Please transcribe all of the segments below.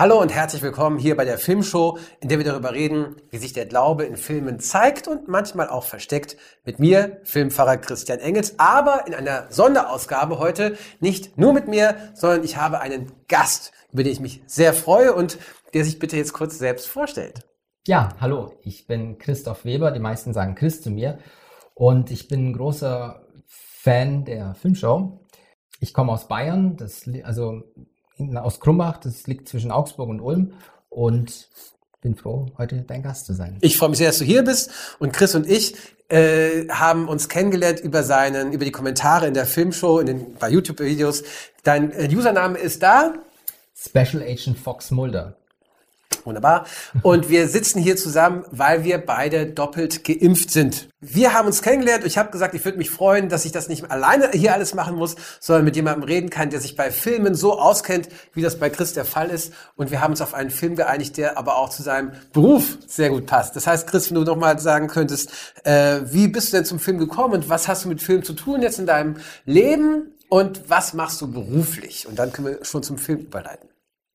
Hallo und herzlich willkommen hier bei der Filmshow, in der wir darüber reden, wie sich der Glaube in Filmen zeigt und manchmal auch versteckt. Mit mir, Filmfahrer Christian Engels, aber in einer Sonderausgabe heute nicht nur mit mir, sondern ich habe einen Gast, über den ich mich sehr freue und der sich bitte jetzt kurz selbst vorstellt. Ja, hallo, ich bin Christoph Weber, die meisten sagen Chris zu mir und ich bin ein großer Fan der Filmshow. Ich komme aus Bayern, das, also aus Krumbach, das liegt zwischen Augsburg und Ulm und bin froh, heute dein Gast zu sein. Ich freue mich sehr, dass du hier bist und Chris und ich äh, haben uns kennengelernt über seinen, über die Kommentare in der Filmshow, in den, bei YouTube-Videos. Dein äh, Username ist da? Special Agent Fox Mulder. Wunderbar. Und wir sitzen hier zusammen, weil wir beide doppelt geimpft sind. Wir haben uns kennengelernt. Ich habe gesagt, ich würde mich freuen, dass ich das nicht alleine hier alles machen muss, sondern mit jemandem reden kann, der sich bei Filmen so auskennt, wie das bei Chris der Fall ist. Und wir haben uns auf einen Film geeinigt, der aber auch zu seinem Beruf sehr gut passt. Das heißt, Chris, wenn du nochmal sagen könntest, äh, wie bist du denn zum Film gekommen und was hast du mit Film zu tun jetzt in deinem Leben und was machst du beruflich? Und dann können wir schon zum Film überleiten.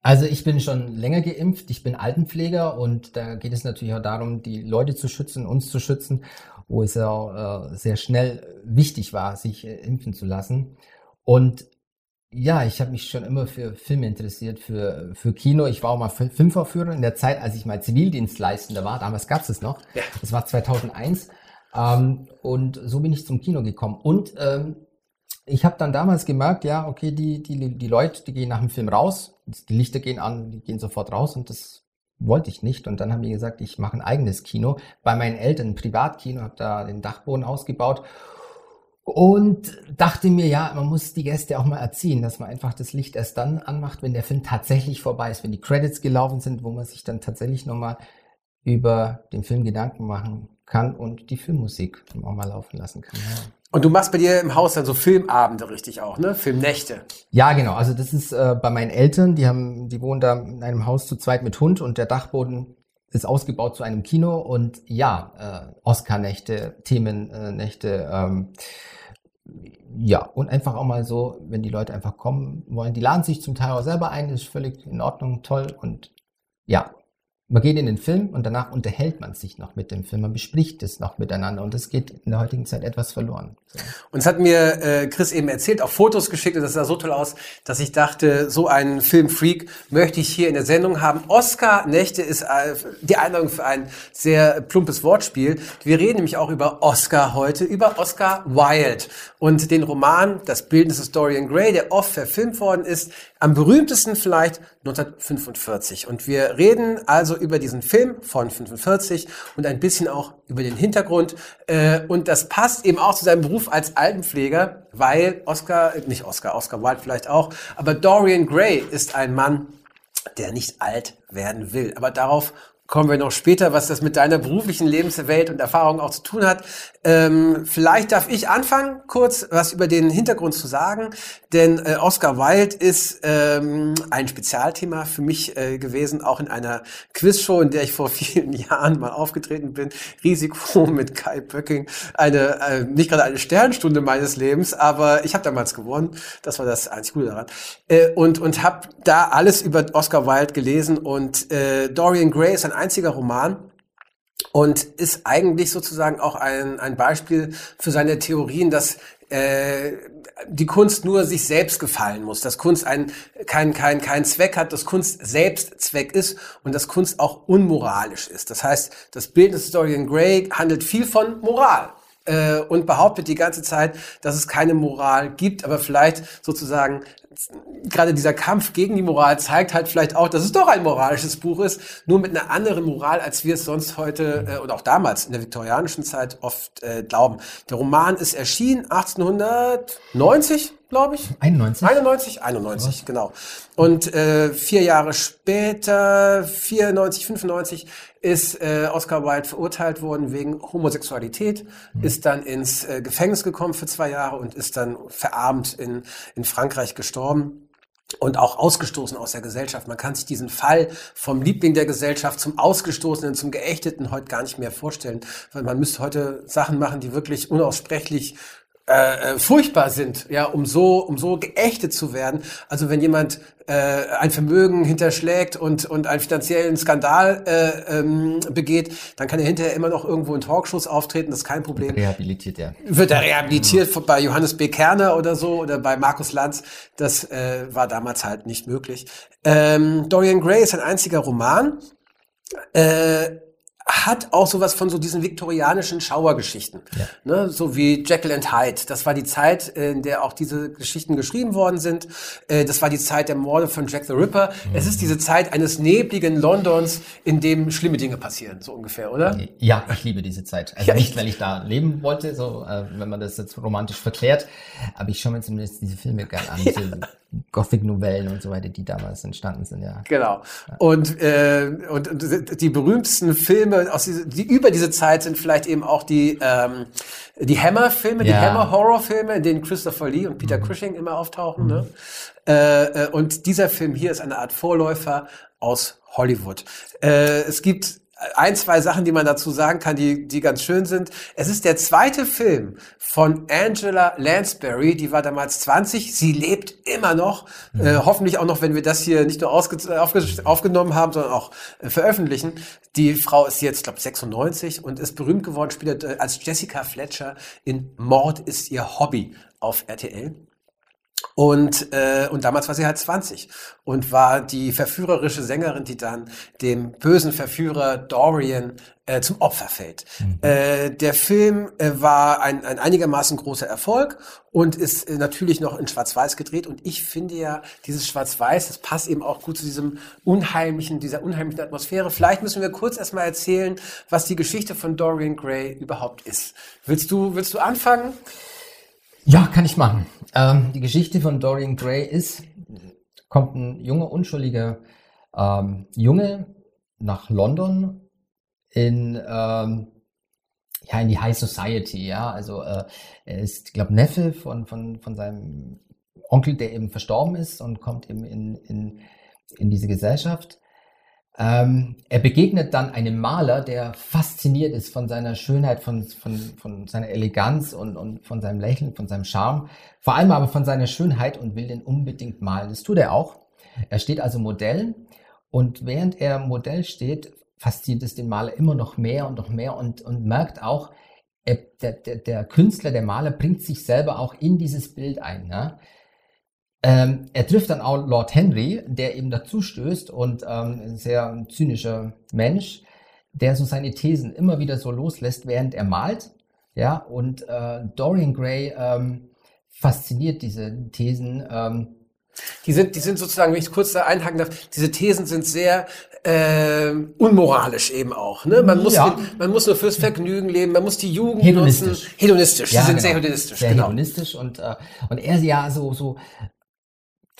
Also ich bin schon länger geimpft, ich bin Altenpfleger und da geht es natürlich auch darum, die Leute zu schützen, uns zu schützen, wo es ja auch äh, sehr schnell wichtig war, sich äh, impfen zu lassen. Und ja, ich habe mich schon immer für Filme interessiert, für, für Kino. Ich war auch mal Filmvorführer in der Zeit, als ich mal Zivildienstleistender war. Damals gab es es noch. Ja. Das war 2001. Ähm, und so bin ich zum Kino gekommen. Und ähm, ich habe dann damals gemerkt, ja, okay, die, die, die Leute, die gehen nach dem Film raus, die Lichter gehen an, die gehen sofort raus und das wollte ich nicht. Und dann haben die gesagt, ich mache ein eigenes Kino. Bei meinen Eltern ein Privatkino, habe da den Dachboden ausgebaut und dachte mir, ja, man muss die Gäste auch mal erziehen, dass man einfach das Licht erst dann anmacht, wenn der Film tatsächlich vorbei ist, wenn die Credits gelaufen sind, wo man sich dann tatsächlich nochmal über den Film Gedanken machen kann und die Filmmusik auch mal laufen lassen kann. Ja. Und du machst bei dir im Haus dann so Filmabende richtig auch, ne? Filmnächte. Ja, genau. Also das ist äh, bei meinen Eltern, die haben, die wohnen da in einem Haus zu zweit mit Hund und der Dachboden ist ausgebaut zu einem Kino und ja, äh, Oscar-Nächte, Themennächte, ähm, ja, und einfach auch mal so, wenn die Leute einfach kommen wollen, die laden sich zum Teil auch selber ein, ist völlig in Ordnung, toll und ja, man geht in den Film und danach unterhält man sich noch mit dem Film, man bespricht es noch miteinander und das geht in der heutigen Zeit etwas verloren. So. Und es hat mir äh, Chris eben erzählt, auch Fotos geschickt und das sah so toll aus, dass ich dachte, so einen Filmfreak möchte ich hier in der Sendung haben. Oscar Nächte ist äh, die Einladung für ein sehr plumpes Wortspiel. Wir reden nämlich auch über Oscar heute, über Oscar Wilde und den Roman Das Bildnis des Dorian Gray, der oft verfilmt worden ist, am berühmtesten vielleicht 1945. Und wir reden also über diesen Film von 45 und ein bisschen auch über den Hintergrund. Äh, und das passt eben auch zu seinem Beruf als Altenpfleger, weil Oscar, nicht Oscar, Oscar Wilde vielleicht auch, aber Dorian Gray ist ein Mann, der nicht alt werden will. Aber darauf kommen wir noch später, was das mit deiner beruflichen Lebenswelt und Erfahrung auch zu tun hat. Ähm, vielleicht darf ich anfangen, kurz was über den Hintergrund zu sagen, denn äh, Oscar Wilde ist ähm, ein Spezialthema für mich äh, gewesen, auch in einer Quizshow, in der ich vor vielen Jahren mal aufgetreten bin. Risiko mit Kai Böcking, eine äh, nicht gerade eine Sternstunde meines Lebens, aber ich habe damals gewonnen. Das war das einzig Gute daran äh, und und habe da alles über Oscar Wilde gelesen und äh, Dorian Gray ist ein einziger Roman und ist eigentlich sozusagen auch ein, ein Beispiel für seine Theorien, dass äh, die Kunst nur sich selbst gefallen muss, dass Kunst ein, kein, kein, kein Zweck hat, dass Kunst selbst Zweck ist und dass Kunst auch unmoralisch ist. Das heißt, das Bild des Dorian Gray handelt viel von Moral äh, und behauptet die ganze Zeit, dass es keine Moral gibt, aber vielleicht sozusagen gerade dieser Kampf gegen die Moral zeigt halt vielleicht auch, dass es doch ein moralisches Buch ist, nur mit einer anderen Moral, als wir es sonst heute äh, und auch damals in der viktorianischen Zeit oft äh, glauben. Der Roman ist erschienen 1890, glaube ich. 91. 91, 91, Was? genau. Und äh, vier Jahre später, 94, 95, ist äh, Oscar Wilde verurteilt worden wegen Homosexualität, mhm. ist dann ins äh, Gefängnis gekommen für zwei Jahre und ist dann verarmt in, in Frankreich gestorben und auch ausgestoßen aus der Gesellschaft. Man kann sich diesen Fall vom Liebling der Gesellschaft zum Ausgestoßenen, zum Geächteten heute gar nicht mehr vorstellen, weil man müsste heute Sachen machen, die wirklich unaussprechlich äh, furchtbar sind, ja, um so, um so geächtet zu werden. Also wenn jemand äh, ein Vermögen hinterschlägt und, und einen finanziellen Skandal äh, ähm, begeht, dann kann er hinterher immer noch irgendwo in Talkshows auftreten, das ist kein Problem. Rehabilitiert, ja. Wird er rehabilitiert ja. bei Johannes B. Kerner oder so oder bei Markus Lanz. Das äh, war damals halt nicht möglich. Ähm, Dorian Gray ist ein einziger Roman. Äh, hat auch sowas von so diesen viktorianischen Schauergeschichten. Ja. Ne, so wie Jekyll and Hyde. Das war die Zeit, in der auch diese Geschichten geschrieben worden sind. Äh, das war die Zeit der Morde von Jack the Ripper. Mhm. Es ist diese Zeit eines nebligen Londons, in dem schlimme Dinge passieren, so ungefähr, oder? Ja, ich liebe diese Zeit. Also ja, nicht, weil ich da leben wollte, so, äh, wenn man das jetzt romantisch verklärt, aber ich schaue mir zumindest diese Filme gerne an. Ja. Gothic-Novellen und so weiter, die damals entstanden sind, ja. Genau. Und, äh, und die berühmtesten Filme aus diese, die über diese Zeit sind vielleicht eben auch die ähm, die Hammer-Filme, ja. die Hammer-Horror-Filme, in denen Christopher Lee und Peter mhm. Cushing immer auftauchen. Ne? Mhm. Ne? Äh, und dieser Film hier ist eine Art Vorläufer aus Hollywood. Äh, es gibt ein, zwei Sachen, die man dazu sagen kann, die, die ganz schön sind. Es ist der zweite Film von Angela Lansbury, die war damals 20, sie lebt immer noch, mhm. äh, hoffentlich auch noch, wenn wir das hier nicht nur aufge aufgenommen haben, sondern auch äh, veröffentlichen. Die Frau ist jetzt, glaube 96 und ist berühmt geworden, spielt äh, als Jessica Fletcher in Mord ist ihr Hobby auf RTL. Und, äh, und damals war sie halt 20 und war die verführerische Sängerin, die dann dem bösen Verführer Dorian äh, zum Opfer fällt. Mhm. Äh, der Film äh, war ein, ein einigermaßen großer Erfolg und ist äh, natürlich noch in Schwarz-Weiß gedreht. Und ich finde ja, dieses Schwarz-Weiß, das passt eben auch gut zu diesem unheimlichen, dieser unheimlichen Atmosphäre. Vielleicht müssen wir kurz erstmal erzählen, was die Geschichte von Dorian Gray überhaupt ist. Willst du, willst du anfangen? Ja, kann ich machen. Ähm, die Geschichte von Dorian Gray ist, kommt ein junger, unschuldiger ähm, Junge nach London in, ähm, ja, in die High Society, ja. Also äh, er ist, glaube Neffe von, von, von seinem Onkel, der eben verstorben ist und kommt eben in, in, in diese Gesellschaft. Ähm, er begegnet dann einem Maler, der fasziniert ist von seiner Schönheit, von, von, von seiner Eleganz und, und von seinem Lächeln, von seinem Charme, vor allem aber von seiner Schönheit und will den unbedingt malen. Das tut er auch. Er steht also Modell und während er Modell steht, fasziniert es den Maler immer noch mehr und noch mehr und, und merkt auch, er, der, der, der Künstler, der Maler bringt sich selber auch in dieses Bild ein. Ja? Ähm, er trifft dann auch Lord Henry, der eben dazu stößt und ähm, ein sehr zynischer Mensch, der so seine Thesen immer wieder so loslässt, während er malt. Ja, und äh, Dorian Gray ähm, fasziniert diese Thesen. Ähm, die sind, die sind sozusagen, wenn ich kurz da einhaken darf, diese Thesen sind sehr äh, unmoralisch eben auch. Ne? Man, muss, ja. man muss nur fürs Vergnügen leben, man muss die Jugend hedonistisch. nutzen. Hedonistisch, ja, die sind genau. sehr hedonistisch. Sehr genau. hedonistisch und, äh, und er ja so, so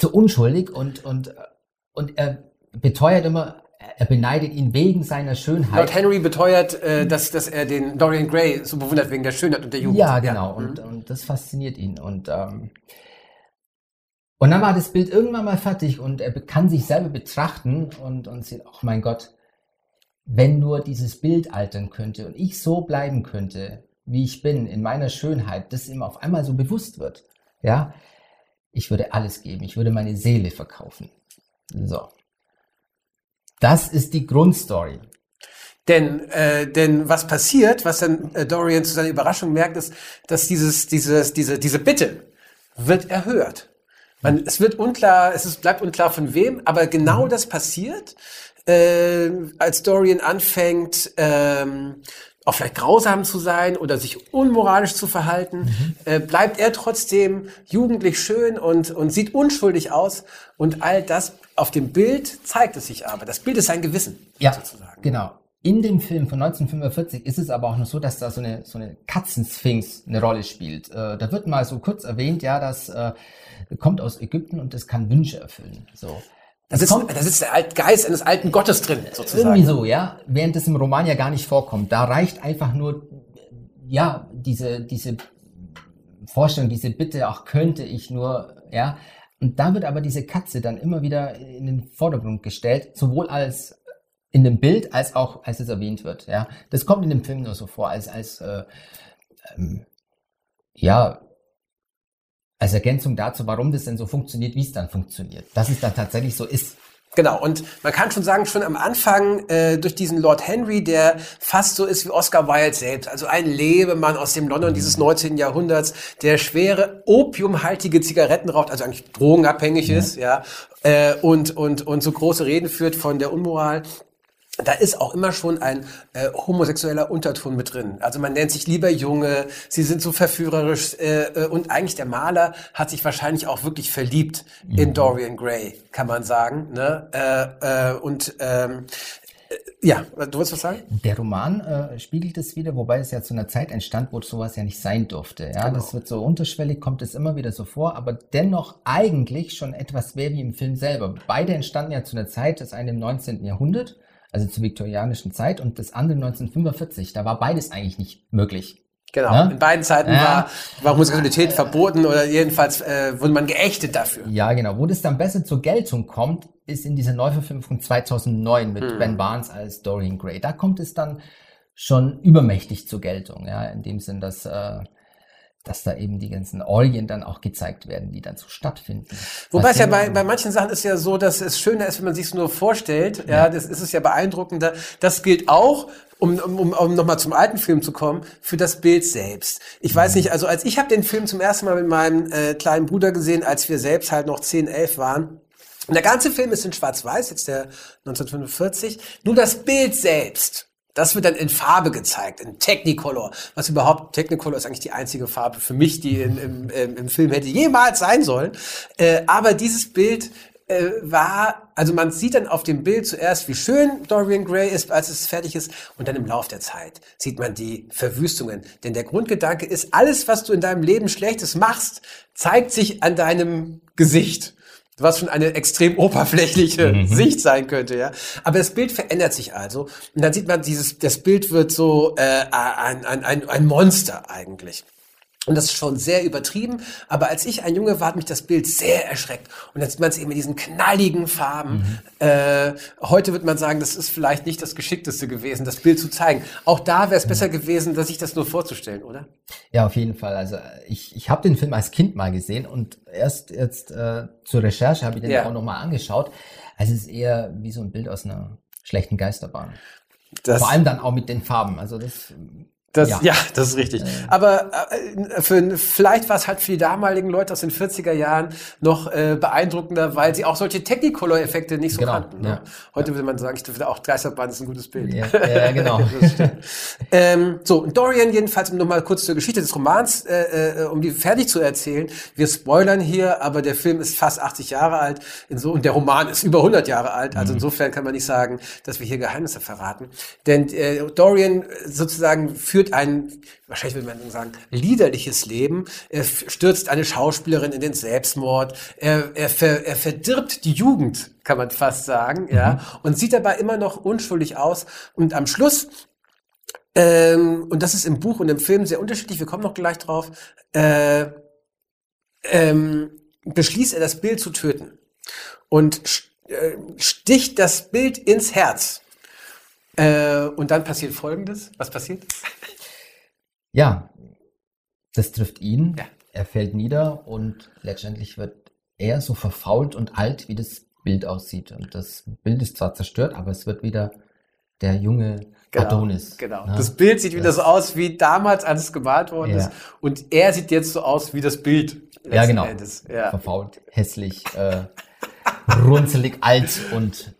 zu unschuldig und, und, und er beteuert immer, er beneidet ihn wegen seiner Schönheit. Lord Henry beteuert, äh, dass, dass er den Dorian Gray so bewundert wegen der Schönheit und der Jugend. Ja, genau. Ja. Und, mhm. und das fasziniert ihn. Und, ähm, und dann war das Bild irgendwann mal fertig und er kann sich selber betrachten und, und sieht, oh mein Gott, wenn nur dieses Bild altern könnte und ich so bleiben könnte, wie ich bin, in meiner Schönheit, das ihm auf einmal so bewusst wird. Ja, ich würde alles geben. Ich würde meine Seele verkaufen. So. Das ist die Grundstory. Denn, äh, denn was passiert, was dann äh, Dorian zu seiner Überraschung merkt, ist, dass dieses, dieses, diese, diese Bitte wird erhört. Man, es wird unklar, es ist, bleibt unklar von wem, aber genau mhm. das passiert, äh, als Dorian anfängt, ähm, auch vielleicht grausam zu sein oder sich unmoralisch zu verhalten, mhm. äh, bleibt er trotzdem jugendlich schön und, und sieht unschuldig aus. Und all das auf dem Bild zeigt es sich aber. Das Bild ist sein Gewissen. Ja, sozusagen. genau. In dem Film von 1945 ist es aber auch noch so, dass da so eine, so eine Katzensphinx eine Rolle spielt. Äh, da wird mal so kurz erwähnt, ja, das äh, kommt aus Ägypten und das kann Wünsche erfüllen. So. Da sitzt, da sitzt der Geist eines alten Gottes drin, sozusagen. Irgendwie so, ja. Während das im Roman ja gar nicht vorkommt. Da reicht einfach nur, ja, diese, diese Vorstellung, diese Bitte, auch könnte ich nur, ja. Und da wird aber diese Katze dann immer wieder in den Vordergrund gestellt, sowohl als in dem Bild als auch als es erwähnt wird, ja. Das kommt in dem Film nur so vor, als, als, äh, ähm, ja, als Ergänzung dazu, warum das denn so funktioniert, wie es dann funktioniert. Dass es dann tatsächlich so ist. Genau, und man kann schon sagen, schon am Anfang äh, durch diesen Lord Henry, der fast so ist wie Oscar Wilde selbst, also ein Lebemann aus dem London dieses 19. Jahrhunderts, der schwere opiumhaltige Zigaretten raucht, also eigentlich drogenabhängig ja. ist, ja, äh, und, und, und so große Reden führt von der Unmoral da ist auch immer schon ein äh, homosexueller Unterton mit drin. Also man nennt sich lieber Junge, sie sind so verführerisch äh, äh, und eigentlich der Maler hat sich wahrscheinlich auch wirklich verliebt mhm. in Dorian Gray, kann man sagen. Ne? Äh, äh, und ähm, äh, ja, du wolltest was sagen? Der Roman äh, spiegelt es wieder, wobei es ja zu einer Zeit entstand, wo sowas ja nicht sein durfte. Ja, genau. das wird so unterschwellig, kommt es immer wieder so vor, aber dennoch eigentlich schon etwas mehr wie im Film selber. Beide entstanden ja zu einer Zeit, das eine im 19. Jahrhundert also zur viktorianischen Zeit und das andere 1945. Da war beides eigentlich nicht möglich. Genau. Ja? In beiden Zeiten ja. war, war Homosexualität äh, verboten oder jedenfalls äh, wurde man geächtet dafür. Ja, genau. Wo das dann besser zur Geltung kommt, ist in dieser Neuverfilmung von 2009 mit hm. Ben Barnes als Dorian Gray. Da kommt es dann schon übermächtig zur Geltung, ja, in dem Sinn, dass äh, dass da eben die ganzen Orgien dann auch gezeigt werden, die dann so stattfinden. Wobei es ja bei, bei manchen Sachen ist ja so, dass es schöner ist, wenn man sich es nur vorstellt. Ja, ja, das ist es ja beeindruckender. Das gilt auch, um, um, um nochmal zum alten Film zu kommen, für das Bild selbst. Ich weiß mhm. nicht, also als ich habe den Film zum ersten Mal mit meinem äh, kleinen Bruder gesehen, als wir selbst halt noch 10, 11 waren. Und der ganze Film ist in Schwarz-Weiß, jetzt der 1945. Nur das Bild selbst das wird dann in Farbe gezeigt, in Technicolor. Was überhaupt, Technicolor ist eigentlich die einzige Farbe für mich, die in, im, im, im Film hätte jemals sein sollen. Äh, aber dieses Bild äh, war, also man sieht dann auf dem Bild zuerst, wie schön Dorian Gray ist, als es fertig ist, und dann im Lauf der Zeit sieht man die Verwüstungen. Denn der Grundgedanke ist, alles, was du in deinem Leben Schlechtes machst, zeigt sich an deinem Gesicht was schon eine extrem oberflächliche mhm. Sicht sein könnte, ja. Aber das Bild verändert sich also und dann sieht man dieses, das Bild wird so äh, ein, ein, ein, ein Monster eigentlich. Und das ist schon sehr übertrieben. Aber als ich ein Junge war, hat mich das Bild sehr erschreckt. Und jetzt sieht man es eben in diesen knalligen Farben. Mhm. Äh, heute wird man sagen, das ist vielleicht nicht das Geschickteste gewesen, das Bild zu zeigen. Auch da wäre es mhm. besser gewesen, dass sich das nur vorzustellen, oder? Ja, auf jeden Fall. Also ich, ich habe den Film als Kind mal gesehen und erst jetzt äh, zur Recherche habe ich den ja. auch nochmal angeschaut. Also es ist eher wie so ein Bild aus einer schlechten Geisterbahn. Das Vor allem dann auch mit den Farben. Also das das, ja. ja, das ist richtig. Aber äh, für, vielleicht war es halt für die damaligen Leute aus den 40er Jahren noch äh, beeindruckender, weil sie auch solche Technicolor-Effekte nicht so genau, kannten. Ne? Ja. Heute ja. würde man sagen, ich würde auch Geisterbahn ist ein gutes Bild. Ja, ja genau. ähm, so, Dorian jedenfalls, um nochmal kurz zur Geschichte des Romans, äh, äh, um die fertig zu erzählen. Wir spoilern hier, aber der Film ist fast 80 Jahre alt in so, und der Roman ist über 100 Jahre alt. Also mhm. insofern kann man nicht sagen, dass wir hier Geheimnisse verraten. Denn äh, Dorian sozusagen führt führt ein, wahrscheinlich würde man sagen, liederliches Leben. Er stürzt eine Schauspielerin in den Selbstmord. Er, er, ver, er verdirbt die Jugend, kann man fast sagen, mhm. ja, und sieht dabei immer noch unschuldig aus. Und am Schluss ähm, und das ist im Buch und im Film sehr unterschiedlich, wir kommen noch gleich drauf, äh, ähm, beschließt er, das Bild zu töten und äh, sticht das Bild ins Herz. Äh, und dann passiert Folgendes. Was passiert? Ja, das trifft ihn. Ja. Er fällt nieder und letztendlich wird er so verfault und alt, wie das Bild aussieht. Und das Bild ist zwar zerstört, aber es wird wieder der junge genau, Adonis. Genau. Ne? Das Bild sieht wieder so aus wie damals, als es gemalt worden ja. ist. Und er sieht jetzt so aus wie das Bild. Ja, genau. Ja. Verfault, hässlich, äh, runzelig, alt und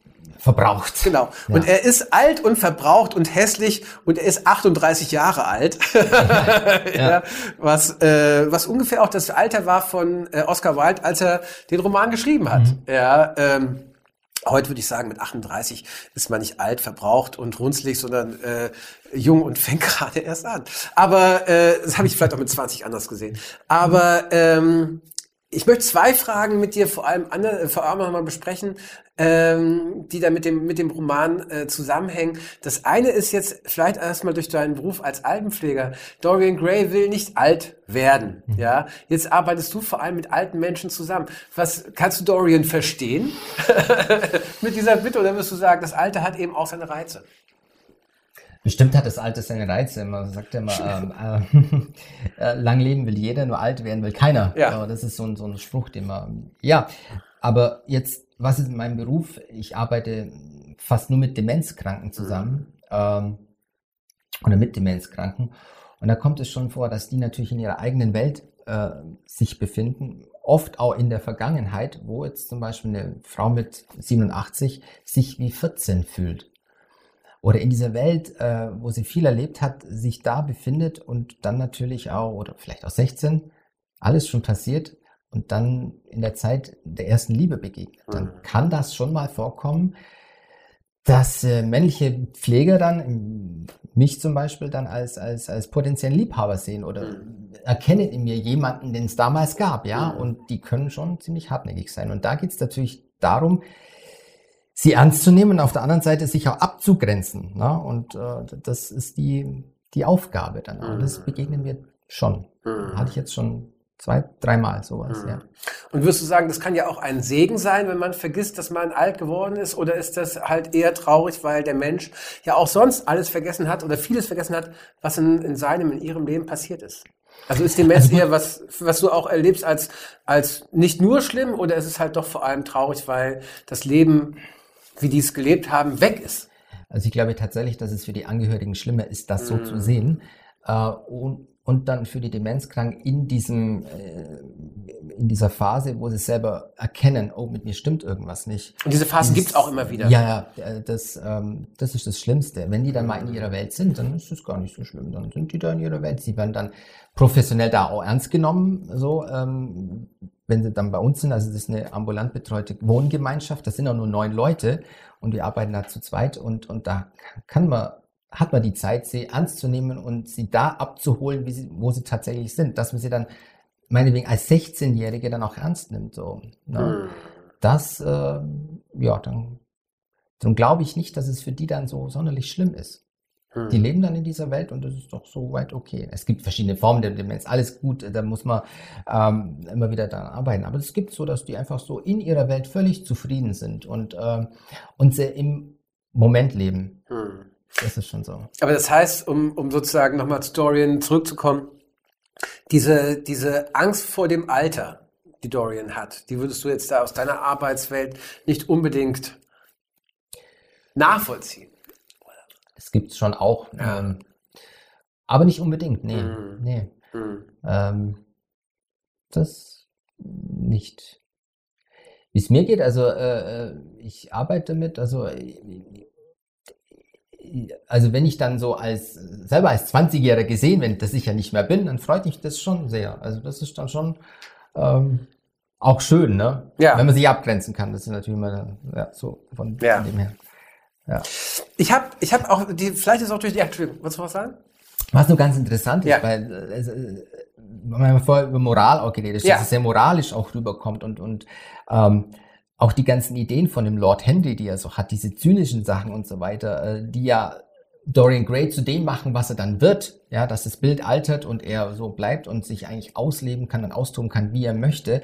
verbraucht. Genau. Ja. Und er ist alt und verbraucht und hässlich und er ist 38 Jahre alt. ja. ja. Was, äh, was ungefähr auch das Alter war von äh, Oscar Wilde, als er den Roman geschrieben hat. Mhm. Ja, ähm, Heute würde ich sagen, mit 38 ist man nicht alt, verbraucht und runzlig, sondern äh, jung und fängt gerade erst an. Aber äh, das habe ich vielleicht auch mit 20 anders gesehen. Aber ähm, ich möchte zwei Fragen mit dir vor allem, andere, vor allem nochmal besprechen, ähm, die da mit dem, mit dem Roman äh, zusammenhängen. Das eine ist jetzt vielleicht erstmal durch deinen Beruf als Altenpfleger. Dorian Gray will nicht alt werden, mhm. ja. Jetzt arbeitest du vor allem mit alten Menschen zusammen. Was kannst du Dorian verstehen mit dieser Bitte oder wirst du sagen, das Alte hat eben auch seine Reize? Bestimmt hat das Alte seine Reize. Man sagt ja immer, ähm, äh, lang leben will jeder, nur alt werden will keiner. Ja. Aber das ist so ein, so ein Spruch, den man, ja. Aber jetzt, was ist mein Beruf? Ich arbeite fast nur mit Demenzkranken zusammen. Ähm, oder mit Demenzkranken. Und da kommt es schon vor, dass die natürlich in ihrer eigenen Welt äh, sich befinden, oft auch in der Vergangenheit, wo jetzt zum Beispiel eine Frau mit 87 sich wie 14 fühlt oder in dieser Welt, äh, wo sie viel erlebt hat, sich da befindet und dann natürlich auch, oder vielleicht auch 16, alles schon passiert und dann in der Zeit der ersten Liebe begegnet, dann mhm. kann das schon mal vorkommen, dass äh, männliche Pfleger dann, mich zum Beispiel, dann als, als, als potenziellen Liebhaber sehen oder mhm. erkennen in mir jemanden, den es damals gab, ja, mhm. und die können schon ziemlich hartnäckig sein. Und da geht es natürlich darum, sie ernst zu nehmen und auf der anderen Seite sich auch abzugrenzen. Ne? Und äh, das ist die, die Aufgabe dann. Und das begegnen wir schon. Hatte ich jetzt schon zwei, dreimal sowas, mhm. ja. Und wirst du sagen, das kann ja auch ein Segen sein, wenn man vergisst, dass man alt geworden ist? Oder ist das halt eher traurig, weil der Mensch ja auch sonst alles vergessen hat oder vieles vergessen hat, was in, in seinem, in ihrem Leben passiert ist? Also ist Demenz also eher was, was du auch erlebst als, als nicht nur schlimm oder ist es halt doch vor allem traurig, weil das Leben wie die es gelebt haben, weg ist. Also ich glaube tatsächlich, dass es für die Angehörigen schlimmer ist, das so zu mm. sehen. Äh, und, und dann für die Demenzkranken in diesem, äh, in dieser Phase, wo sie selber erkennen, oh, mit mir stimmt irgendwas nicht. Und diese Phasen gibt es auch immer wieder. Ja, ja, äh, das, ähm, das ist das Schlimmste. Wenn die dann mal in ihrer Welt sind, dann ist es gar nicht so schlimm. Dann sind die da in ihrer Welt. Sie werden dann professionell da auch ernst genommen, so, ähm, wenn sie dann bei uns sind, also das ist eine ambulant betreute Wohngemeinschaft, das sind auch nur neun Leute und wir arbeiten da zu zweit und, und da kann man, hat man die Zeit, sie ernst zu nehmen und sie da abzuholen, sie, wo sie tatsächlich sind, dass man sie dann meinetwegen als 16-Jährige dann auch ernst nimmt, so. Ne? Mhm. Das, äh, ja, dann, dann glaube ich nicht, dass es für die dann so sonderlich schlimm ist. Die hm. leben dann in dieser Welt und das ist doch so weit okay. Es gibt verschiedene Formen der Demenz, alles gut, da muss man ähm, immer wieder daran arbeiten. Aber es gibt so, dass die einfach so in ihrer Welt völlig zufrieden sind und, äh, und sehr im Moment leben. Hm. Das ist schon so. Aber das heißt, um, um sozusagen nochmal zu Dorian zurückzukommen, diese, diese Angst vor dem Alter, die Dorian hat, die würdest du jetzt da aus deiner Arbeitswelt nicht unbedingt nachvollziehen. Es gibt schon auch, ja. ähm, aber nicht unbedingt, nee, mhm. nee. Mhm. Ähm, das nicht. Wie es mir geht, also äh, äh ich arbeite damit, also äh, also wenn ich dann so als selber als 20-Jähriger gesehen, wenn das ich ja nicht mehr bin, dann freut mich das schon sehr. Also das ist dann schon ähm, auch schön, ne? Ja. Wenn man sich abgrenzen kann. Das ist natürlich immer ja, so von, ja. von dem her. Ja. Ich habe ich hab auch, die, vielleicht ist auch durch die, Entschuldigung, wolltest du was sagen? Was nur ganz interessant ist, ja. weil also, wir haben vorher über Moral auch geredet, ja. dass es sehr moralisch auch rüberkommt und, und ähm, auch die ganzen Ideen von dem Lord Henry, die er so hat, diese zynischen Sachen und so weiter, äh, die ja Dorian Gray zu dem machen, was er dann wird, ja, dass das Bild altert und er so bleibt und sich eigentlich ausleben kann und austoben kann, wie er möchte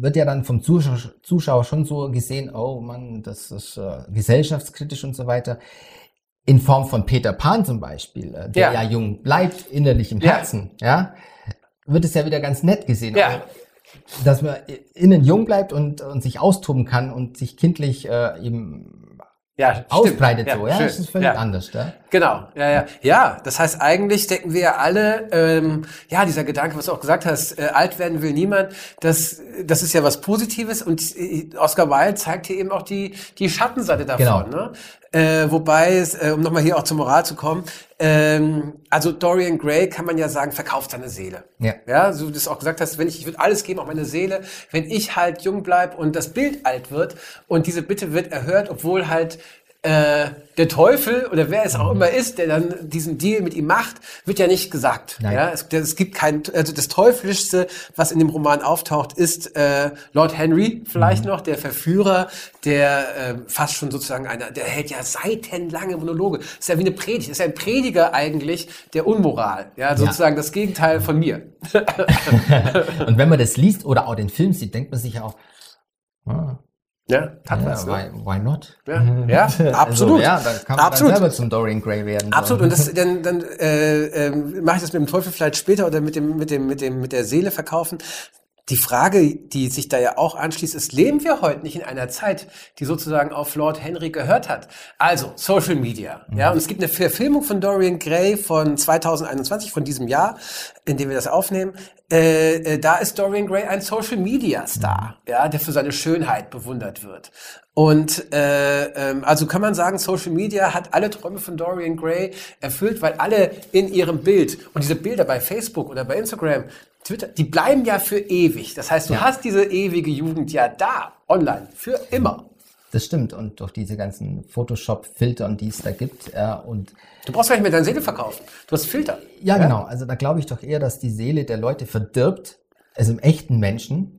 wird ja dann vom Zuschauer, Zuschauer schon so gesehen, oh Mann, das ist äh, gesellschaftskritisch und so weiter. In Form von Peter Pan zum Beispiel, äh, der ja. ja. jung bleibt, innerlich im Herzen, ja, ja wird es ja wieder ganz nett gesehen. Ja. Dass man innen jung bleibt und, und sich austoben kann und sich kindlich äh, eben ja, ausbreitet ja, so, ja, schön. das ist völlig ja. anders, ja? Genau, ja, ja, ja. Das heißt, eigentlich denken wir alle, ähm, ja, dieser Gedanke, was du auch gesagt hast, äh, alt werden will niemand, das, das ist ja was Positives und äh, Oscar Wilde zeigt hier eben auch die die Schattenseite davon, genau. ne? Äh, wobei es, äh, um nochmal hier auch zur Moral zu kommen, ähm, also Dorian Gray kann man ja sagen, verkauft seine Seele. Ja. Ja, so wie du es auch gesagt hast, wenn ich, ich würde alles geben, auch meine Seele, wenn ich halt jung bleib und das Bild alt wird und diese Bitte wird erhört, obwohl halt äh, der Teufel oder wer es auch immer ist, der dann diesen Deal mit ihm macht, wird ja nicht gesagt. Nein. Ja, es, es, gibt kein, also das teuflischste, was in dem Roman auftaucht, ist äh, Lord Henry vielleicht mhm. noch, der Verführer, der äh, fast schon sozusagen einer, der hält ja seitenlange Monologe. Ist ja wie eine Predigt, ist ja ein Prediger eigentlich der Unmoral. Ja, sozusagen ja. das Gegenteil von mir. Und wenn man das liest oder auch den Film sieht, denkt man sich auch, ah, Ja, hat ja, was. Ne? why, why not? Ja, ja absolut. Also, ja, dann kann man absolut. dann selber zum Dorian Gray werden. so. Absolut. Und das, dann, dann äh, äh, mache ich das mit dem Teufel vielleicht später oder mit dem, mit dem, mit dem, mit der Seele verkaufen. Die Frage, die sich da ja auch anschließt, ist, leben wir heute nicht in einer Zeit, die sozusagen auf Lord Henry gehört hat? Also, Social Media. Ja, und es gibt eine Verfilmung von Dorian Gray von 2021, von diesem Jahr, in dem wir das aufnehmen. Äh, äh, da ist Dorian Gray ein Social Media Star, ja, der für seine Schönheit bewundert wird. Und äh, ähm, also kann man sagen, Social Media hat alle Träume von Dorian Gray erfüllt, weil alle in ihrem Bild und diese Bilder bei Facebook oder bei Instagram, Twitter, die bleiben ja für ewig. Das heißt, du Ja. hast diese ewige Jugend ja da, online, für immer. Das stimmt. Und durch diese ganzen Photoshop-Filtern, die es da gibt, ja, und Du brauchst gar nicht mehr deine Seele verkaufen. Du hast Filter. Ja, genau. Also da glaube ich doch eher, dass die Seele der Leute verdirbt, also im echten Menschen,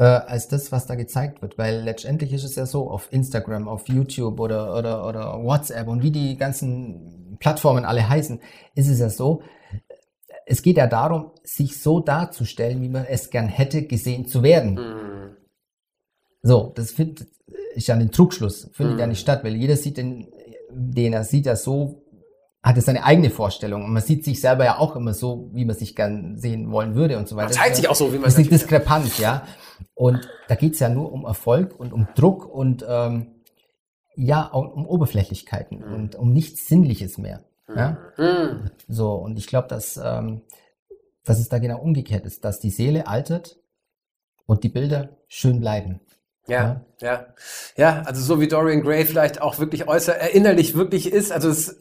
äh, als das, was da gezeigt wird. Weil letztendlich ist es ja so, auf Instagram, auf YouTube oder, oder, oder WhatsApp und wie die ganzen Plattformen alle heißen, ist es ja so, es geht ja darum, sich so darzustellen, wie man es gern hätte, gesehen zu werden. Mhm. So, das findet, ist ja ein Trugschluss, findet ja nicht statt, weil jeder sieht den, den er sieht ja so, hat er seine eigene Vorstellung und man sieht sich selber ja auch immer so, wie man sich gern sehen wollen würde und so weiter. Man zeigt sich auch so, wie man Das ist eine Diskrepanz, ja. Und da geht's ja nur um Erfolg und um Druck und ähm, ja, auch um Oberflächlichkeiten und um nichts Sinnliches mehr. Ja? Mhm. So, und ich glaube, dass, ähm, dass es da genau umgekehrt ist, dass die Seele altert und die Bilder schön bleiben. Ja, ja. Ja, also so wie Dorian Gray vielleicht auch wirklich äußer erinnerlich wirklich ist, also es,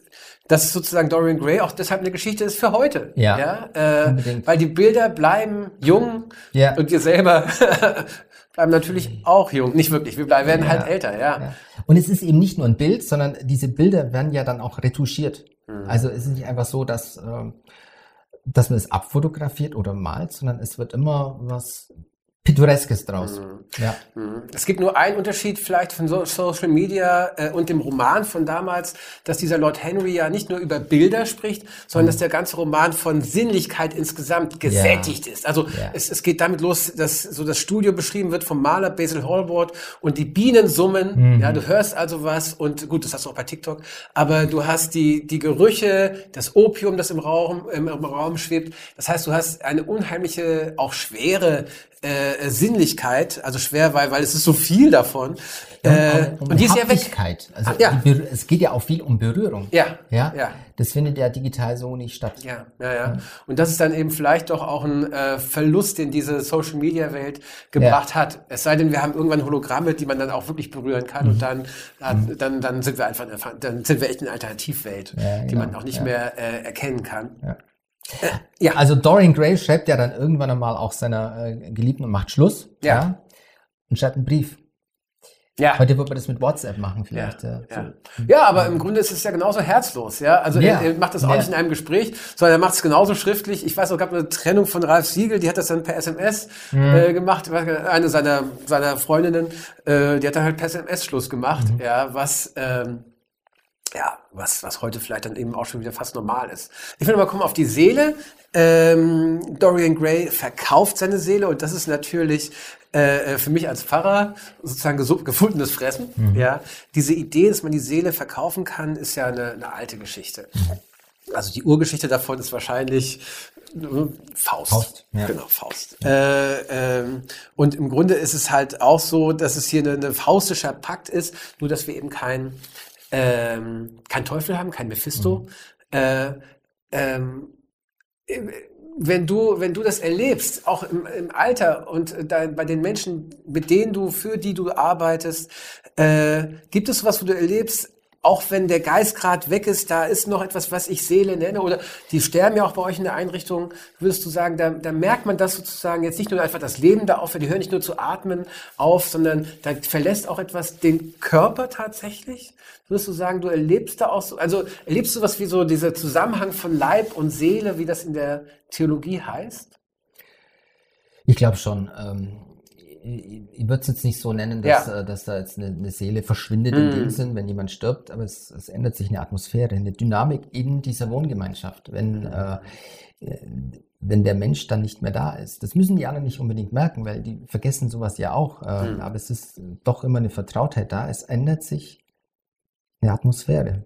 dass sozusagen Dorian Gray auch deshalb eine Geschichte ist für heute. Ja, ja äh, unbedingt. weil die Bilder bleiben jung Ja. und wir selber bleiben natürlich auch jung. Nicht wirklich, wir bleiben, werden Ja. halt älter, ja. Ja. Und es ist eben nicht nur ein Bild, sondern diese Bilder werden ja dann auch retuschiert. Mhm. Also es ist nicht einfach so, dass, ähm, dass man es abfotografiert oder malt, sondern es wird immer was Pittoreskes draus. Ja. Mhm. Es gibt nur einen Unterschied vielleicht von so Social Media äh, und dem Roman von damals, dass dieser Lord Henry ja nicht nur über Bilder spricht, sondern dass der ganze Roman von Sinnlichkeit insgesamt gesättigt ist. Also Ja. es, es geht damit los, dass so das Studio beschrieben wird vom Maler Basil Hallward und die Bienen summen. Ja, du hörst also was und gut, das hast du auch bei TikTok, aber du hast die, die Gerüche, das Opium, das im Raum, im, im Raum schwebt. Das heißt, du hast eine unheimliche, auch schwere äh, Sinnlichkeit, also schwer, weil, weil es ist so viel davon. Äh, um und die ist ja weg. Also Ah, ja. die es geht ja auch viel um Berührung. Ja, Ja. ja. Das findet ja digital so nicht statt. Ja, ja, ja. Und das ist dann eben vielleicht doch auch ein äh, Verlust, den diese Social Media Welt gebracht hat. Es sei denn, wir haben irgendwann Hologramme, die man dann auch wirklich berühren kann Mhm. und dann, dann, dann, dann sind wir einfach, dann sind wir echt eine Alternativwelt, Ja, die genau, man auch nicht ja. mehr äh, erkennen kann. Ja. Ja. Also Dorian Gray schreibt ja dann irgendwann einmal auch seiner äh, Geliebten und macht Schluss. Ja. Und schreibt einen Brief. Ja. Heute wird man das mit WhatsApp machen Ja, vielleicht. Ja, ja. ja, aber im Grunde ist es ja genauso herzlos, ja. Also Ja. er, er macht das auch Ja. nicht in einem Gespräch, sondern er macht es genauso schriftlich. Ich weiß, es gab eine Trennung von Ralf Siegel, die hat das dann per SMS Mhm. äh, gemacht. Eine seiner seiner Freundinnen, äh, die hat dann halt per SMS Schluss gemacht, Mhm. ja, was ähm, ja, was, was heute vielleicht dann eben auch schon wieder fast normal ist. Ich will mal kommen auf die Seele. Ähm, Dorian Gray verkauft seine Seele und das ist natürlich äh, für mich als Pfarrer sozusagen gefundenes Fressen. Ja, diese Idee, dass man die Seele verkaufen kann, ist ja eine, eine alte Geschichte. Also die Urgeschichte davon ist wahrscheinlich äh, Faust. Faust, ja. Genau, Faust. Äh, ähm, und im Grunde ist es halt auch so, dass es hier eine faustischer Pakt ist, nur dass wir eben kein, ähm, kein Teufel haben, kein Mephisto. Äh, ähm, wenn du, wenn du das erlebst, auch im, im Alter und da, bei den Menschen, mit denen du, für die du arbeitest, äh, gibt es was, wo du erlebst, auch wenn der Geist gerade weg ist, da ist noch etwas, was ich Seele nenne, oder die sterben ja auch bei euch in der Einrichtung, würdest du sagen, da, da merkt man das sozusagen jetzt nicht nur einfach das Leben da auf, die hören nicht nur zu atmen auf, sondern da verlässt auch etwas den Körper tatsächlich? Würdest du sagen, du erlebst da auch so, also erlebst du was wie so dieser Zusammenhang von Leib und Seele, wie das in der Theologie heißt? Ich glaube schon. Ähm, ich, würde es jetzt nicht so nennen, dass, Ja. äh, dass da jetzt eine, eine Seele verschwindet Mm. in dem Sinn, wenn jemand stirbt, aber es, es ändert sich eine Atmosphäre, eine Dynamik in dieser Wohngemeinschaft, wenn, äh, wenn der Mensch dann nicht mehr da ist. Das müssen die anderen nicht unbedingt merken, weil die vergessen sowas ja auch, äh, Mm. aber es ist doch immer eine Vertrautheit da. Es ändert sich eine Atmosphäre.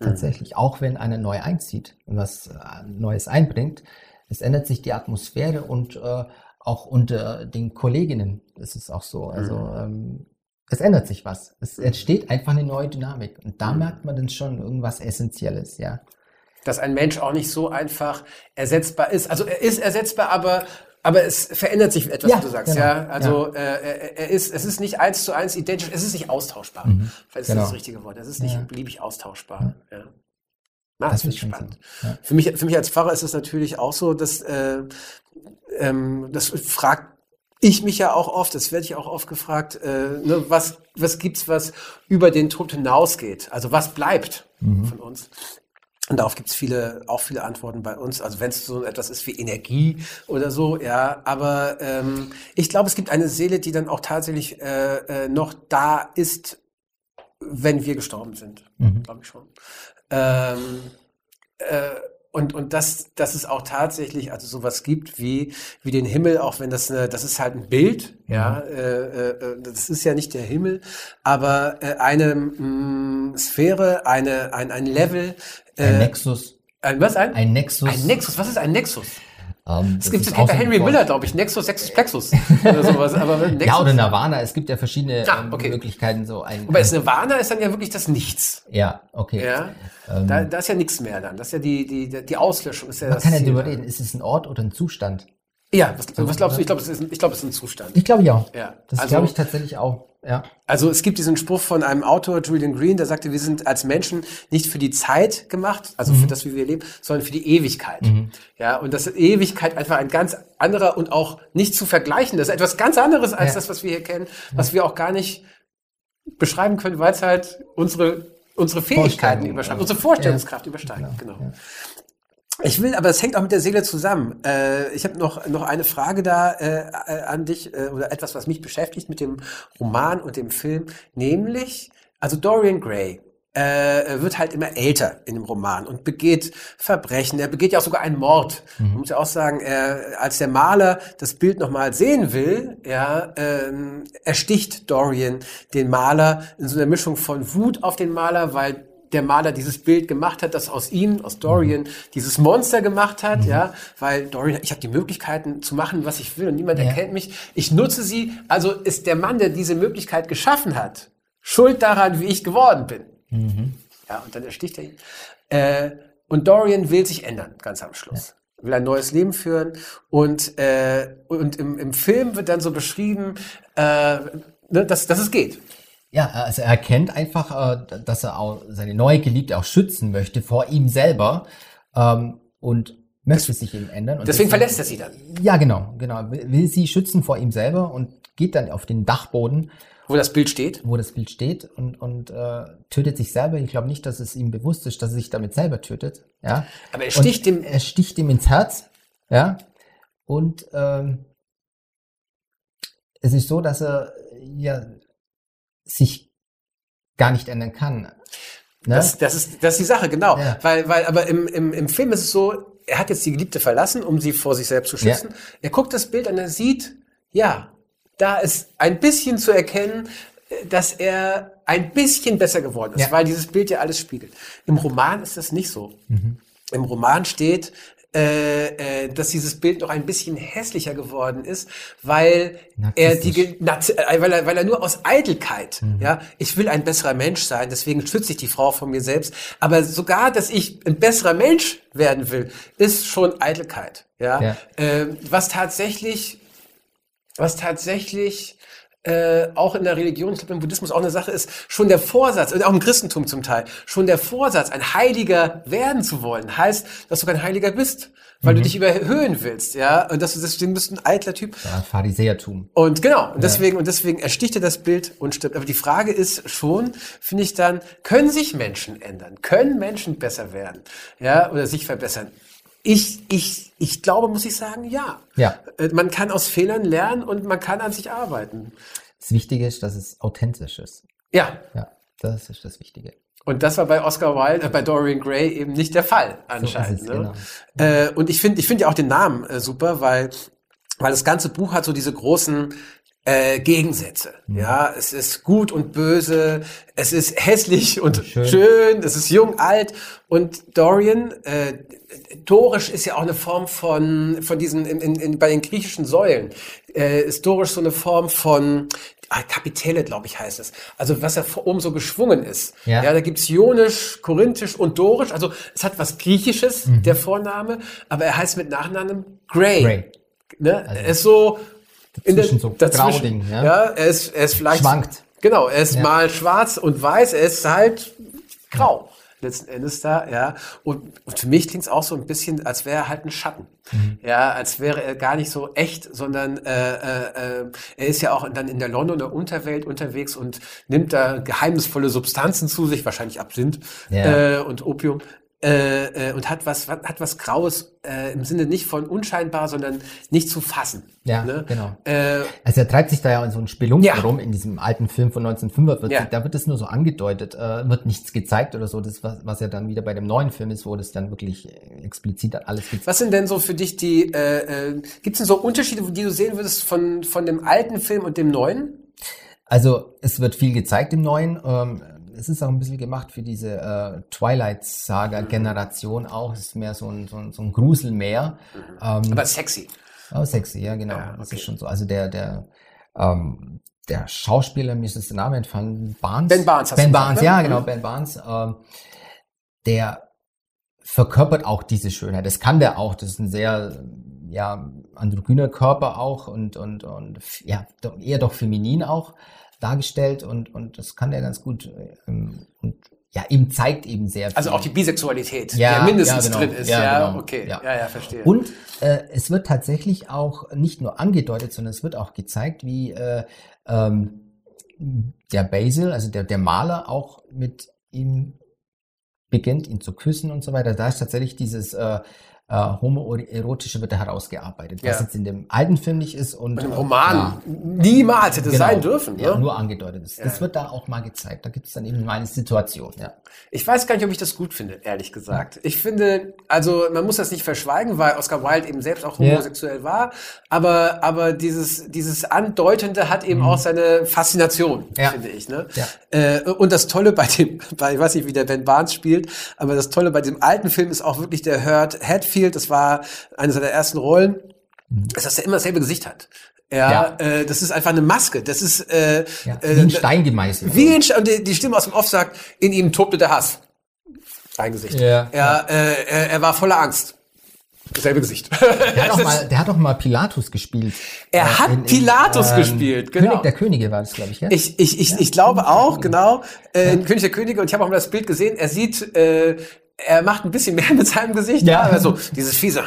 Tatsächlich. Auch wenn einer neu einzieht und was äh, Neues einbringt, es ändert sich die Atmosphäre und äh, auch unter den Kolleginnen ist es auch so. Also ähm, es ändert sich was. Es entsteht einfach eine neue Dynamik. Und da Mhm. merkt man dann schon irgendwas Essentielles, ja. dass ein Mensch auch nicht so einfach ersetzbar ist. Also er ist ersetzbar, aber aber es verändert sich etwas, Ja, wie du sagst, genau, ja. Also Äh, er, er ist, es ist nicht eins zu eins identisch, es ist nicht austauschbar. Mhm, Vielleicht ist genau. das das richtige Wort. Es ist nicht Ja. beliebig austauschbar. Ja. Na, Das das finde ist spannend. so, ja. Für mich, für mich als Pfarrer ist es natürlich auch so, dass äh, ähm, das fragt ich mich ja auch oft, das werde ich auch oft gefragt, äh, ne, was, was gibt's, was über den Tod hinausgeht? Also was bleibt Mhm. von uns? Und darauf gibt's viele, auch viele Antworten bei uns. Also wenn es so etwas ist wie Energie oder so, ja. Aber ähm, ich glaube, es gibt eine Seele, die dann auch tatsächlich äh, äh, noch da ist, wenn wir gestorben sind. Mhm. Glaube ich schon. Ähm, äh, und, und dass, dass es auch tatsächlich also sowas gibt wie, wie den Himmel, auch wenn das eine, das ist halt ein Bild, ja, äh, äh, das ist ja nicht der Himmel, aber äh, eine mh, Sphäre, eine, ein, ein Level, Ein äh, Nexus. ein, was ein? Ein Nexus. Ein Nexus, was ist ein Nexus? Ähm, Es gibt bei ein Henry. Miller, glaube ich, Nexus, Sexus, Plexus oder sowas. Aber Nexus, Ja, oder Nirvana. Es gibt ja verschiedene Ah, ähm, okay. Möglichkeiten. So ein, Wobei das Nirvana ist dann ja wirklich das Nichts. ja, okay. Ja, Ähm, da, da ist ja nichts mehr dann. Das ist ja die, die, die Auslöschung. Ist ja Man kann ja darüber reden, ist es ein Ort oder ein Zustand? Ja, was, was glaubst du? Ich glaube, es ist, ich glaube, es ist ein Zustand. Ich glaube ja. Ja, Das also- glaube ich tatsächlich auch. Ja. Also es gibt diesen Spruch von einem Autor, Julian Green, der sagte, wir sind als Menschen nicht für die Zeit gemacht, also Mhm. für das, wie wir leben, sondern für die Ewigkeit. Ja, und dass Ewigkeit einfach ein ganz anderer und auch nicht zu vergleichen, das ist etwas ganz anderes als Ja. das, was wir hier kennen, was wir auch gar nicht beschreiben können, weil es halt unsere, unsere Fähigkeiten übersteigt, unsere Vorstellungskraft ja, übersteigt. Genau. ja. Ich will, aber es hängt auch mit der Seele zusammen. Äh, ich habe noch, noch eine Frage da äh, äh, an dich äh, oder etwas, was mich beschäftigt mit dem Roman und dem Film, nämlich, also Dorian Gray äh, wird halt immer älter in dem Roman und begeht Verbrechen. Er begeht ja auch sogar einen Mord. Man muss ja auch sagen, er, als der Maler das Bild nochmal sehen will, ja, ähm, ersticht Dorian den Maler in so einer Mischung von Wut auf den Maler, weil der Maler dieses Bild gemacht hat, das aus ihm, aus Dorian, dieses Monster gemacht hat, ja, weil Dorian, ich habe die Möglichkeiten zu machen, was ich will und niemand Ja. erkennt mich. Ich nutze sie, also ist der Mann, der diese Möglichkeit geschaffen hat, schuld daran, wie ich geworden bin. Ja, und dann ersticht er ihn. Äh, und Dorian will sich ändern, ganz am Schluss. Will ein neues Leben führen. Und, äh, und im, im Film wird dann so beschrieben, äh, ne, dass, dass es geht. Ja, also er erkennt einfach, äh, dass er auch seine neue Geliebte auch schützen möchte vor ihm selber ähm, und möchte sich eben ändern. Und Deswegen verlässt er sie dann. Ja, genau, genau. Will, will sie schützen vor ihm selber und geht dann auf den Dachboden, Wo das Bild steht. wo das Bild steht und, und äh, tötet sich selber. Ich glaube nicht, dass es ihm bewusst ist, dass er sich damit selber tötet. Ja. Aber er sticht und dem- Er sticht ihm ins Herz. Ja. Und ähm, es ist so, dass er ja sich gar nicht ändern kann. Ne? Das, das, ist, das ist die Sache, genau. Ja. Weil, weil, aber im, im, im Film ist es so, er hat jetzt die Geliebte verlassen, um sie vor sich selbst zu schützen. Er guckt das Bild an, er sieht, ja, da ist ein bisschen zu erkennen, dass er ein bisschen besser geworden ist, Ja. weil dieses Bild ja alles spiegelt. Im Roman ist das nicht so. Mhm. Im Roman steht, äh, äh, dass dieses Bild noch ein bisschen hässlicher geworden ist, weil er die, äh, weil er, weil er nur aus Eitelkeit, Mhm. ja, ich will ein besserer Mensch sein, deswegen schütze ich die Frau von mir selbst. Aber sogar, dass ich ein besserer Mensch werden will, ist schon Eitelkeit, ja. Ja. Ähm, was tatsächlich, was tatsächlich äh, auch in der Religion, ich glaube im Buddhismus auch eine Sache ist, schon der Vorsatz, und auch im Christentum zum Teil, schon der Vorsatz, ein Heiliger werden zu wollen, heißt, dass du kein Heiliger bist, weil du dich überhöhen willst, ja, und dass du deswegen bist ein eitler Typ. Ja, Pharisäertum. Und genau, und deswegen, und deswegen ersticht er das Bild und stirbt. Aber die Frage ist schon, finde ich dann, können sich Menschen ändern? Können Menschen besser werden? Ja, oder sich verbessern? Ich, ich, ich glaube, muss ich sagen, ja. Ja. Äh, Man kann aus Fehlern lernen und man kann an sich arbeiten. Das Wichtige ist, dass es authentisch ist. Ja. Ja, das ist das Wichtige. Und das war bei Oscar Wilde, äh, bei Dorian Gray eben nicht der Fall anscheinend. es, ne? genau. äh, und ich finde, ich finde ja auch den Namen äh, super, weil weil das ganze Buch hat so diese großen äh, Gegensätze. Mhm. Ja, es ist gut und böse, es ist hässlich und schön, Schön. es ist jung, alt und Dorian, äh, dorisch ist ja auch eine Form von von diesen in, in, in, bei den griechischen Säulen äh, ist dorisch so eine Form von ah, Kapitelle, glaube ich, heißt es. Also was ja vor oben so geschwungen ist. Ja. ja da gibt's Ionisch, Korinthisch und Dorisch. Also es hat was Griechisches, der Vorname, aber er heißt mit Nachnamen Gray. Mhm. Gray. Ne? er ist so in der, Dazwischen, so Grauding, ja. ja. er ist, er ist vielleicht Schwankt. Genau, er ist Ja. mal schwarz und weiß, er ist halt grau letzten Endes da, ja. Und, und für mich klingt's auch so ein bisschen, als wäre er halt ein Schatten. Mhm. Ja, als wäre er gar nicht so echt, sondern äh, äh, äh, er ist ja auch dann in der Londoner Unterwelt unterwegs und nimmt da geheimnisvolle Substanzen zu sich, wahrscheinlich Absinth Ja. äh, und Opium. Äh, äh, und hat was, hat was Graues äh, im Sinne nicht von unscheinbar, sondern nicht zu fassen. Ja, ne? genau. Äh, Also er treibt sich da ja in so einen Spelunken Ja. rum in diesem alten Film von 1945. Ja. Da wird es nur so angedeutet, äh, wird nichts gezeigt oder so. Das was, was ja dann wieder bei dem neuen Film ist, wo das dann wirklich explizit alles gezeigt. Was sind denn so für dich die, gibt es denn so Unterschiede, die du sehen würdest von, von dem alten Film und dem neuen? Also es wird viel gezeigt im neuen. Ähm, es ist auch ein bisschen gemacht für diese äh, Twilight-Saga-Generation auch. Es ist mehr so ein, so ein, so ein Gruselmeer. Ähm, Aber sexy. Oh, sexy, ja, genau. Ja, Das okay. ist schon so. Also der, der, ähm, der Schauspieler, mir ist das der Name entfallen, Barnes. Ben Barnes hast du Ben gesagt, Barnes, ne? ja, Mhm. genau, Ben Barnes. Ähm, der verkörpert auch diese Schönheit. Das kann der auch. Das ist ein sehr, ja, androgyner Körper auch und, und, und, ja, eher doch feminin auch dargestellt und, und das kann der ganz gut, ähm, und, ja, eben zeigt eben sehr viel. Also auch die Bisexualität, die Ja, ja mindestens ja, genau. drin ist. Ja, Ja, genau. okay. Ja. Ja. ja, verstehe. Und äh, es wird tatsächlich auch nicht nur angedeutet, sondern es wird auch gezeigt, wie äh, ähm, der Basil, also der, der Maler, auch mit ihm beginnt, ihn zu küssen und so weiter. Da ist tatsächlich dieses äh, äh, Homoerotische wird da herausgearbeitet, was Ja. jetzt in dem alten Film nicht ist und äh, Roman ja, niemals hätte genau, sein dürfen. Ja, ne? nur angedeutet ist. Das Ja. wird da auch mal gezeigt. Da gibt es dann eben mal eine Situation. Ja. Ich weiß gar nicht, ob ich das gut finde, ehrlich gesagt. Ich finde, also man muss das nicht verschweigen, weil Oscar Wilde eben selbst auch Ja. homosexuell war. Aber, aber dieses, dieses Andeutende hat eben auch seine Faszination, Mhm. Ja. finde ich. Ne? Ja. Äh, und das Tolle bei dem, bei, ich weiß nicht, wie der Ben Barnes spielt, aber das Tolle bei dem alten Film ist auch wirklich der Hurt Hatfield, das war eine seiner ersten Rollen, ist, dass er immer dasselbe Gesicht hat. Ja, Mhm. Ja. Äh, das ist einfach eine Maske. Das ist äh, Ja. äh, Wie ein Stein gemeißelt. wie ein, Sch- und die, die Stimme aus dem Off sagt, in ihm tobte der Hass. Sein Gesicht. Ja. Er, äh, er, er war voller Angst. Dasselbe Gesicht. Der hat, auch mal, der hat auch mal Pilatus gespielt. Er Äh, hat Pilatus gespielt, genau. König der Könige war das, glaube ich, ja? Ich, ich, ich, ich glaube auch, genau, äh, in König der Könige, und ich habe auch mal das Bild gesehen, er sieht, äh, er macht ein bisschen mehr mit seinem Gesicht, ja, Ja. also dieses fiese,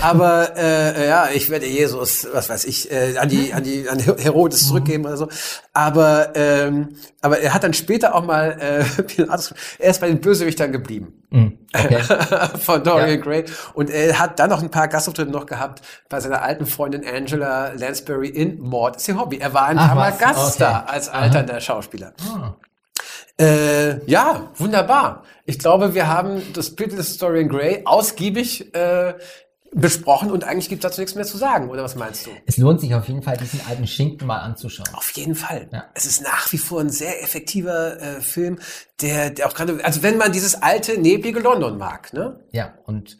aber äh, ja, ich werde Jesus, was weiß ich, äh, an die, an die, an Herodes zurückgeben oder so. Aber, ähm, aber er hat dann später auch mal äh, Pilatus, er ist bei den Bösewichtern geblieben. Mhm, okay. von Dorian Ja. Gray. Und er hat dann noch ein paar Gastauftritte noch gehabt bei seiner alten Freundin Angela Lansbury in Mord ist ihr Hobby. Er war ein paar Mal? Gaststar Okay. als alternder Schauspieler. Ah. Äh, ja, wunderbar. Ich glaube, wir haben das Bild des Dorian Gray ausgiebig äh, besprochen und eigentlich gibt es dazu nichts mehr zu sagen, oder was meinst du? Es lohnt sich auf jeden Fall, diesen alten Schinken mal anzuschauen. Auf jeden Fall. Ja. Es ist nach wie vor ein sehr effektiver äh, Film, der, der auch gerade, also wenn man dieses alte, neblige London mag, ne? Ja, und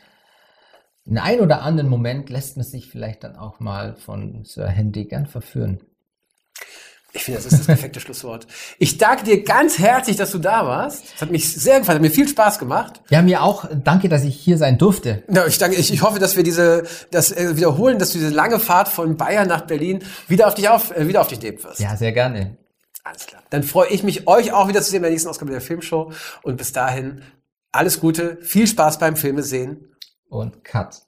in einen oder anderen Moment lässt man sich vielleicht dann auch mal von Sir Henry gern verführen. Ich finde, das ist das perfekte Schlusswort. Ich danke dir ganz herzlich, dass du da warst. Es hat mich sehr gefallen, hat mir viel Spaß gemacht. Ja, mir auch. Danke, dass ich hier sein durfte. Ja, ich danke, ich, ich hoffe, dass wir diese, das äh, wiederholen, dass du diese lange Fahrt von Bayern nach Berlin wieder auf dich auf, äh, wieder auf dich nehmen wirst. Ja, sehr gerne. Alles klar. Dann freue ich mich, euch auch wieder zu sehen bei der nächsten Ausgabe der Filmshow. Und bis dahin alles Gute, viel Spaß beim Filme sehen. Und Cut.